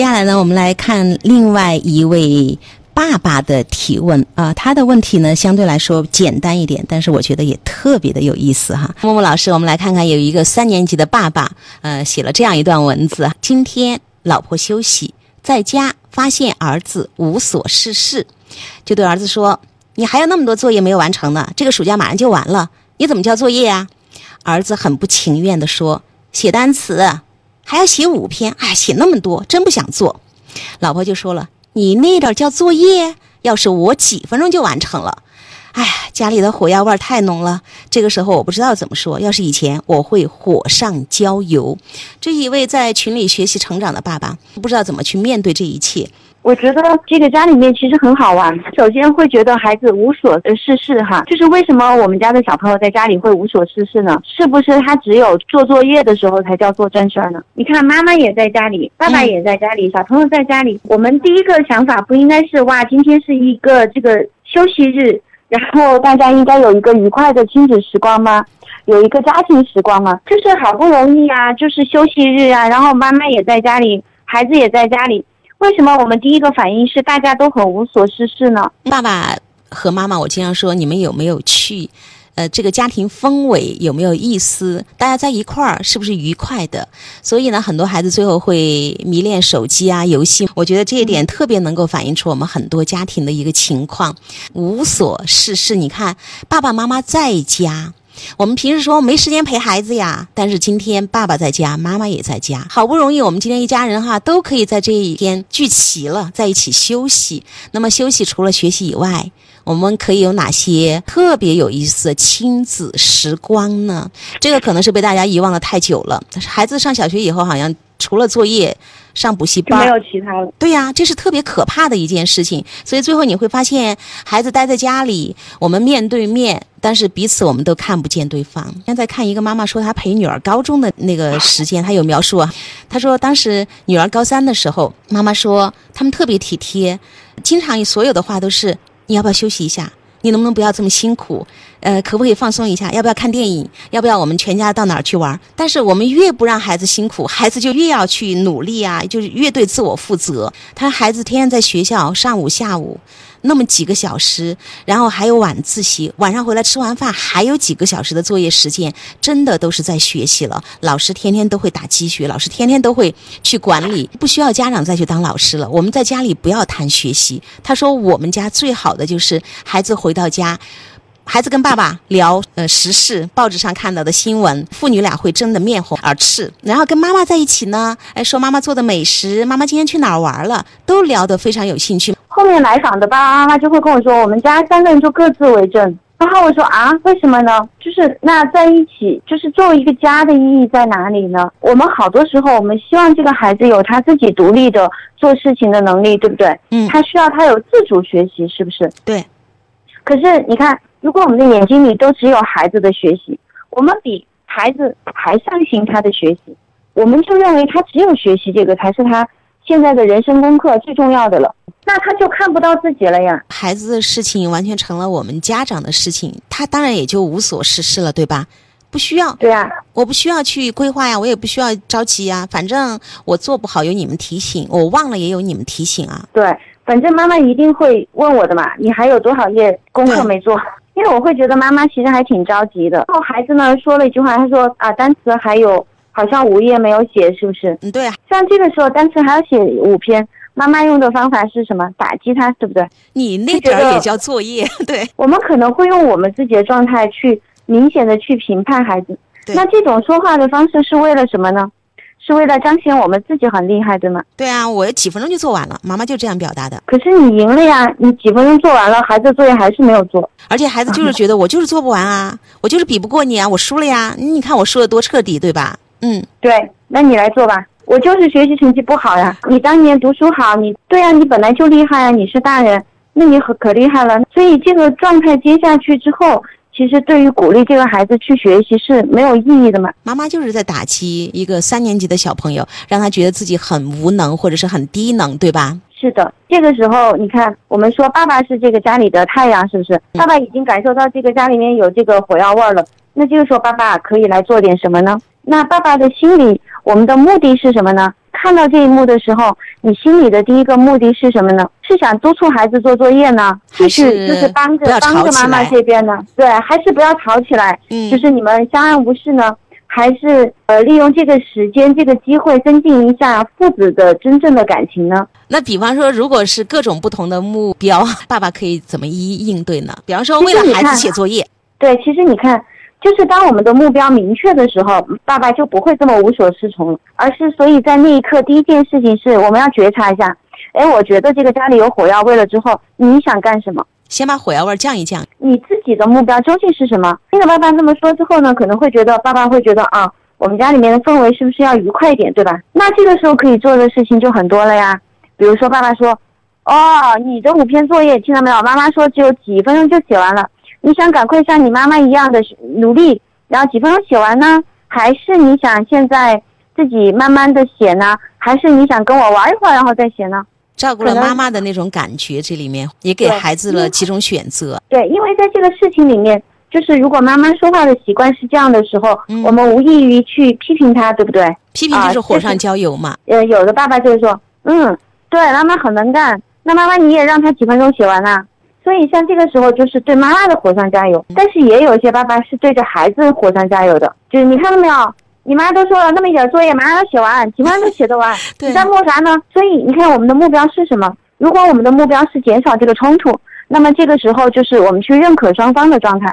接下来呢，我们来看另外一位爸爸的提问啊，他的问题呢相对来说简单一点，但是我觉得也特别的有意思哈。木木老师，我们来看看有一个三年级的爸爸，呃，写了这样一段文字：今天老婆休息在家，发现儿子无所事事，就对儿子说：“你还有那么多作业没有完成呢，这个暑假马上就完了，你怎么交作业啊？”儿子很不情愿地说：“写单词。”还要写五篇，哎，写那么多，真不想做。老婆就说了：“你那点叫作业？要是我几分钟就完成了。”哎，家里的火药味太浓了。这个时候我不知道怎么说。要是以前，我会火上浇油。这一位在群里学习成长的爸爸，不知道怎么去面对这一切。我觉得这个家里面其实很好玩。首先会觉得孩子无所事事哈，就是为什么我们家的小朋友在家里会无所事事呢？是不是他只有做作业的时候才叫做正事儿呢？你看妈妈也在家里，爸爸也在家里，小朋友在家里，我们第一个想法不应该是哇，今天是一个这个休息日，然后大家应该有一个愉快的亲子时光吗？有一个家庭时光吗？就是好不容易啊，就是休息日啊，然后妈妈也在家里，孩子也在家里。为什么我们第一个反应是大家都很无所事事呢？爸爸和妈妈，我经常说，你们有没有趣？呃，这个家庭氛围有没有意思？大家在一块儿是不是愉快的？所以呢，很多孩子最后会迷恋手机啊、游戏。我觉得这一点特别能够反映出我们很多家庭的一个情况，无所事事。你看，爸爸妈妈在家。我们平时说没时间陪孩子呀，但是今天爸爸在家，妈妈也在家，好不容易我们今天一家人哈都可以在这一天聚齐了，在一起休息。那么休息除了学习以外，我们可以有哪些特别有意思的亲子时光呢？这个可能是被大家遗忘的太久了。孩子上小学以后，好像除了作业。上补习班没有其他了。对呀，这是特别可怕的一件事情。所以最后你会发现，孩子待在家里，我们面对面，但是彼此我们都看不见对方。现在看一个妈妈说她陪女儿高中的那个时间，她有描述啊。她说当时女儿高三的时候，妈妈说他们特别体贴，经常所有的话都是你要不要休息一下。你能不能不要这么辛苦？呃，可不可以放松一下？要不要看电影？要不要我们全家到哪儿去玩？但是我们越不让孩子辛苦，孩子就越要去努力啊，就是越对自我负责。他孩子天天在学校，上午下午。那么几个小时，然后还有晚自习，晚上回来吃完饭还有几个小时的作业时间，真的都是在学习了。老师天天都会打鸡血，老师天天都会去管理，不需要家长再去当老师了。我们在家里不要谈学习。他说我们家最好的就是孩子回到家，孩子跟爸爸聊呃时事，报纸上看到的新闻，父女俩会争得面红耳赤。然后跟妈妈在一起呢，哎说妈妈做的美食，妈妈今天去哪儿玩了，都聊得非常有兴趣。后面来访的爸爸妈妈就会跟我说，我们家三个人就各自为政。然后我说啊，为什么呢？就是那在一起，就是作为一个家的意义在哪里呢？我们好多时候，我们希望这个孩子有他自己独立的做事情的能力，对不对？嗯。他需要他有自主学习，是不是？对。可是你看，如果我们的眼睛里都只有孩子的学习，我们比孩子还相信他的学习，我们就认为他只有学习这个才是他。现在的人生功课最重要的了，那他就看不到自己了呀。孩子的事情完全成了我们家长的事情，他当然也就无所事事了，对吧？不需要。对啊，我不需要去规划呀，我也不需要着急呀。反正我做不好有你们提醒，我忘了也有你们提醒啊。对，反正妈妈一定会问我的嘛，你还有多少页功课没做？因为我会觉得妈妈其实还挺着急的。然后孩子呢说了一句话，他说啊，单词还有。好像五页没有写，是不是？嗯，对啊。像这个时候单词还要写五篇，妈妈用的方法是什么？打击他，对不对？你那点儿也叫作业，对。我们可能会用我们自己的状态去明显的去评判孩子。那这种说话的方式是为了什么呢？是为了彰显我们自己很厉害，对吗？对啊，我几分钟就做完了，妈妈就这样表达的。可是你赢了呀，你几分钟做完了，孩子作业还是没有做，而且孩子就是觉得我就是做不完啊，我就是比不过你啊，我输了呀。你看我输的多彻底，对吧？嗯，对，那你来做吧。我就是学习成绩不好呀。你当年读书好，你对呀，你本来就厉害啊。你是大人，那你可可厉害了。所以这个状态接下去之后，其实对于鼓励这个孩子去学习是没有意义的嘛。妈妈就是在打击一个三年级的小朋友，让他觉得自己很无能或者是很低能，对吧？是的，这个时候你看，我们说爸爸是这个家里的太阳，是不是？爸爸已经感受到这个家里面有这个火药味了。那这个时候，爸爸可以来做点什么呢？那爸爸的心里，我们的目的是什么呢？看到这一幕的时候，你心里的第一个目的是什么呢？是想督促孩子做作业呢，还是就是帮着帮着妈妈这边呢？对，还是不要吵起来？嗯就是你们相安无事呢，还是呃利用这个时间、这个机会增进一下父子的真正的感情呢？那比方说，如果是各种不同的目标，爸爸可以怎么一一应对呢？比方说，为了孩子写作业，对，其实你看，就是当我们的目标明确的时候，爸爸就不会这么无所适从了，而是所以在那一刻，第一件事情是我们要觉察一下，哎，我觉得这个家里有火药味了之后，你想干什么？先把火药味儿降一降。你自己的目标究竟是什么？听了爸爸这么说之后呢，可能会觉得爸爸会觉得啊，我们家里面的氛围是不是要愉快一点，对吧？那这个时候可以做的事情就很多了呀。比如说，爸爸说，哦，你的五篇作业听到没有？妈妈说只有几分钟就写完了，你想赶快像你妈妈一样的努力，然后几分钟写完呢？还是你想现在自己慢慢的写呢？还是你想跟我玩一会儿然后再写呢？照顾了妈妈的那种感觉，这里面也给孩子了几种选择。对，因为在这个事情里面，就是如果妈妈说话的习惯是这样的时候，嗯我们无异于去批评她，对不对？批评就是火上浇油嘛。呃，有的爸爸就会说，嗯，对，妈妈很能干，那妈妈你也让她几分钟写完啦。所以像这个时候就是对妈妈的火上加油，但是也有一些爸爸是对着孩子火上加油的，就是你看到没有？你妈都说了那么一点作业，马上要写完，几分钟就写得完，你在磨啥呢？所以你看我们的目标是什么？如果我们的目标是减少这个冲突，那么这个时候就是我们去认可双方的状态。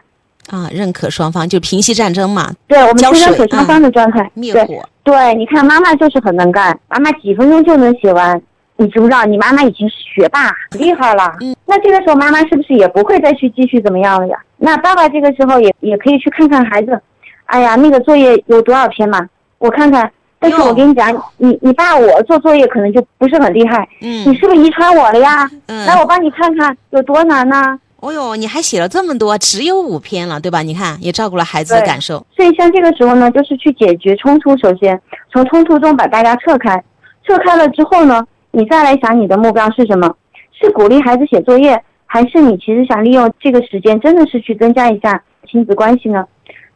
啊，认可双方就平息战争嘛，对，我们去认可双方的状态。对灭火。对，你看妈妈就是很能干，妈妈几分钟就能写完。你知不知道，你妈妈已经是学霸，厉害了。嗯，那这个时候妈妈是不是也不会再去继续怎么样了呀？那爸爸这个时候也也可以去看看孩子，哎呀，那个作业有多少篇嘛？我看看。但是我跟你讲，你你爸我做作业可能就不是很厉害，嗯你嗯是不是遗传我了呀？来，嗯，我帮你看看有多难呢？哦哟，你还写了这么多，只有五篇了，对吧？你看也照顾了孩子的感受。所以像这个时候呢，就是去解决冲突。首先从冲突中把大家撤开，撤开了之后呢，你再来想你的目标是什么？是鼓励孩子写作业，还是你其实想利用这个时间真的是去增加一下亲子关系呢？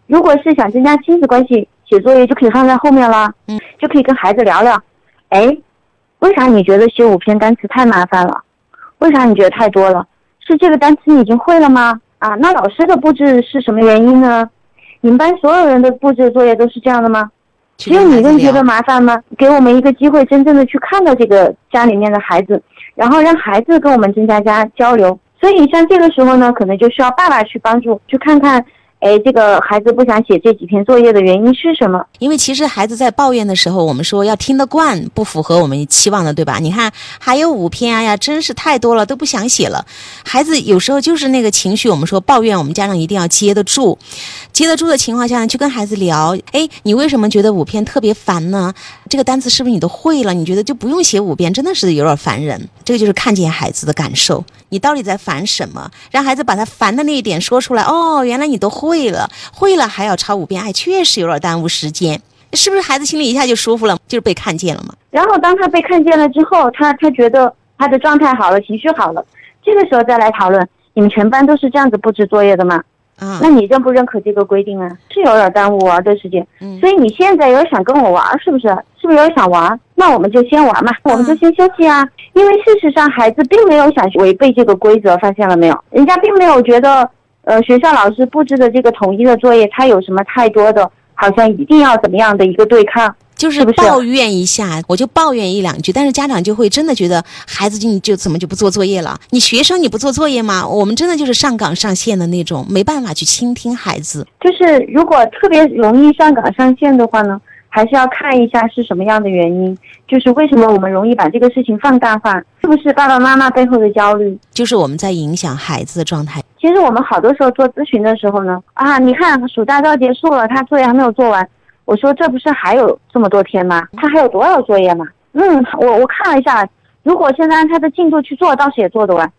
如果是想增加亲子关系，写作业就可以放在后面了，嗯，就可以跟孩子聊聊，哎，为啥你觉得写五篇单词太麻烦了？为啥你觉得太多了？是这个单词你已经会了吗？啊，那老师的布置是什么原因呢？你们班所有人的布置作业都是这样的吗？只有去跟孩子聊你认觉得麻烦吗？给我们一个机会，真正的去看到这个家里面的孩子，然后让孩子跟我们增加加交流。所以像这个时候呢，可能就需要爸爸去帮助，去看看，哎，这个孩子不想写这几篇作业的原因是什么？因为其实孩子在抱怨的时候，我们说要听得惯，不符合我们期望的，对吧？你看还有五篇哎呀，真是太多了，都不想写了。孩子有时候就是那个情绪，我们说抱怨，我们家长一定要接得住，接得住的情况下呢，去跟孩子聊，哎，你为什么觉得五篇特别烦呢？这个单词是不是你都会了？你觉得就不用写五遍，真的是有点烦人。这个就是看见孩子的感受，你到底在烦什么？让孩子把他烦的那一点说出来。哦，原来你都会了，会了还要抄五遍，哎，确实有点耽误时间。是不是孩子心里一下就舒服了？就是被看见了嘛。然后当他被看见了之后，他他觉得他的状态好了，情绪好了，这个时候再来讨论，你们全班都是这样子布置作业的吗？啊那，你认不认可这个规定啊？是有点耽误玩的时间，嗯所以你现在有点想跟我玩，是不是？是不是有点想玩？那我们就先玩嘛，我们就先休息啊。因为事实上，孩子并没有想违背这个规则，发现了没有？人家并没有觉得，呃，学校老师布置的这个统一的作业，他有什么太多的，好像一定要怎么样的一个对抗。就是抱怨一下，我就抱怨一两句，但是家长就会真的觉得孩子就你就怎么就不做作业了？你学生你不做作业吗？我们真的就是上岗上线的那种，没办法去倾听孩子。就是如果特别容易上岗上线的话呢，还是要看一下是什么样的原因，就是为什么我们容易把这个事情放大化，是不是爸爸妈妈背后的焦虑？就是我们在影响孩子的状态。其实我们好多时候做咨询的时候呢，啊，你看暑假都要结束了，他作业还没有做完。我说这不是还有这么多天吗？他还有多少作业吗？嗯，我我看了一下，如果现在按他的进度去做，倒是也做得完。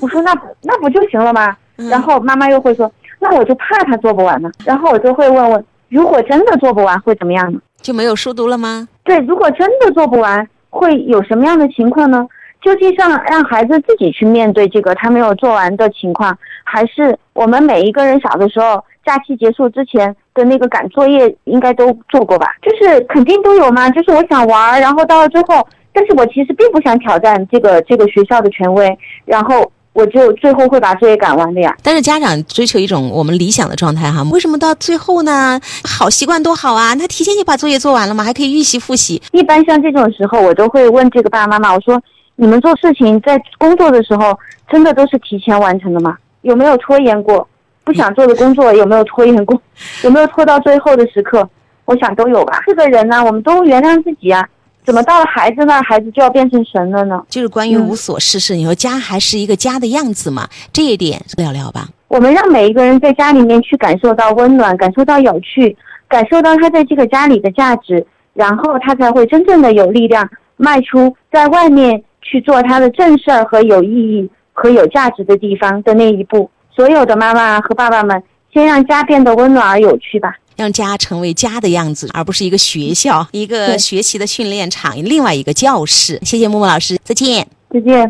我说那那不就行了吗？然后妈妈又会说，那我就怕他做不完呢。然后我就会问问，如果真的做不完会怎么样呢？就没有书读了吗？对，如果真的做不完，会有什么样的情况呢？究竟上让孩子自己去面对这个他没有做完的情况，还是我们每一个人小的时候假期结束之前的那个赶作业应该都做过吧？就是肯定都有嘛。就是我想玩，然后到了最后，但是我其实并不想挑战这个这个学校的权威，然后。我就最后会把作业赶完的呀。但是家长追求一种我们理想的状态哈，为什么到最后呢？好习惯多好啊，他提前就把作业做完了嘛，还可以预习复习。一般像这种时候，我都会问这个爸爸妈妈，我说你们做事情在工作的时候，真的都是提前完成的吗？有没有拖延过？不想做的工作有没有拖延过？有没有拖到最后的时刻？我想都有吧。是个人呢，我们都原谅自己啊。怎么到了孩子那，孩子就要变成神了呢？就是关于无所事事，你说家还是一个家的样子嘛？这一点聊聊吧。我们让每一个人在家里面去感受到温暖，感受到有趣，感受到他在这个家里的价值，然后他才会真正的有力量迈出在外面去做他的正事儿和有意义和有价值的地方的那一步。所有的妈妈和爸爸们，先让家变得温暖而有趣吧。让家成为家的样子，而不是一个学校、一个学习的训练场、另外一个教室。谢谢木木老师，再见，再见。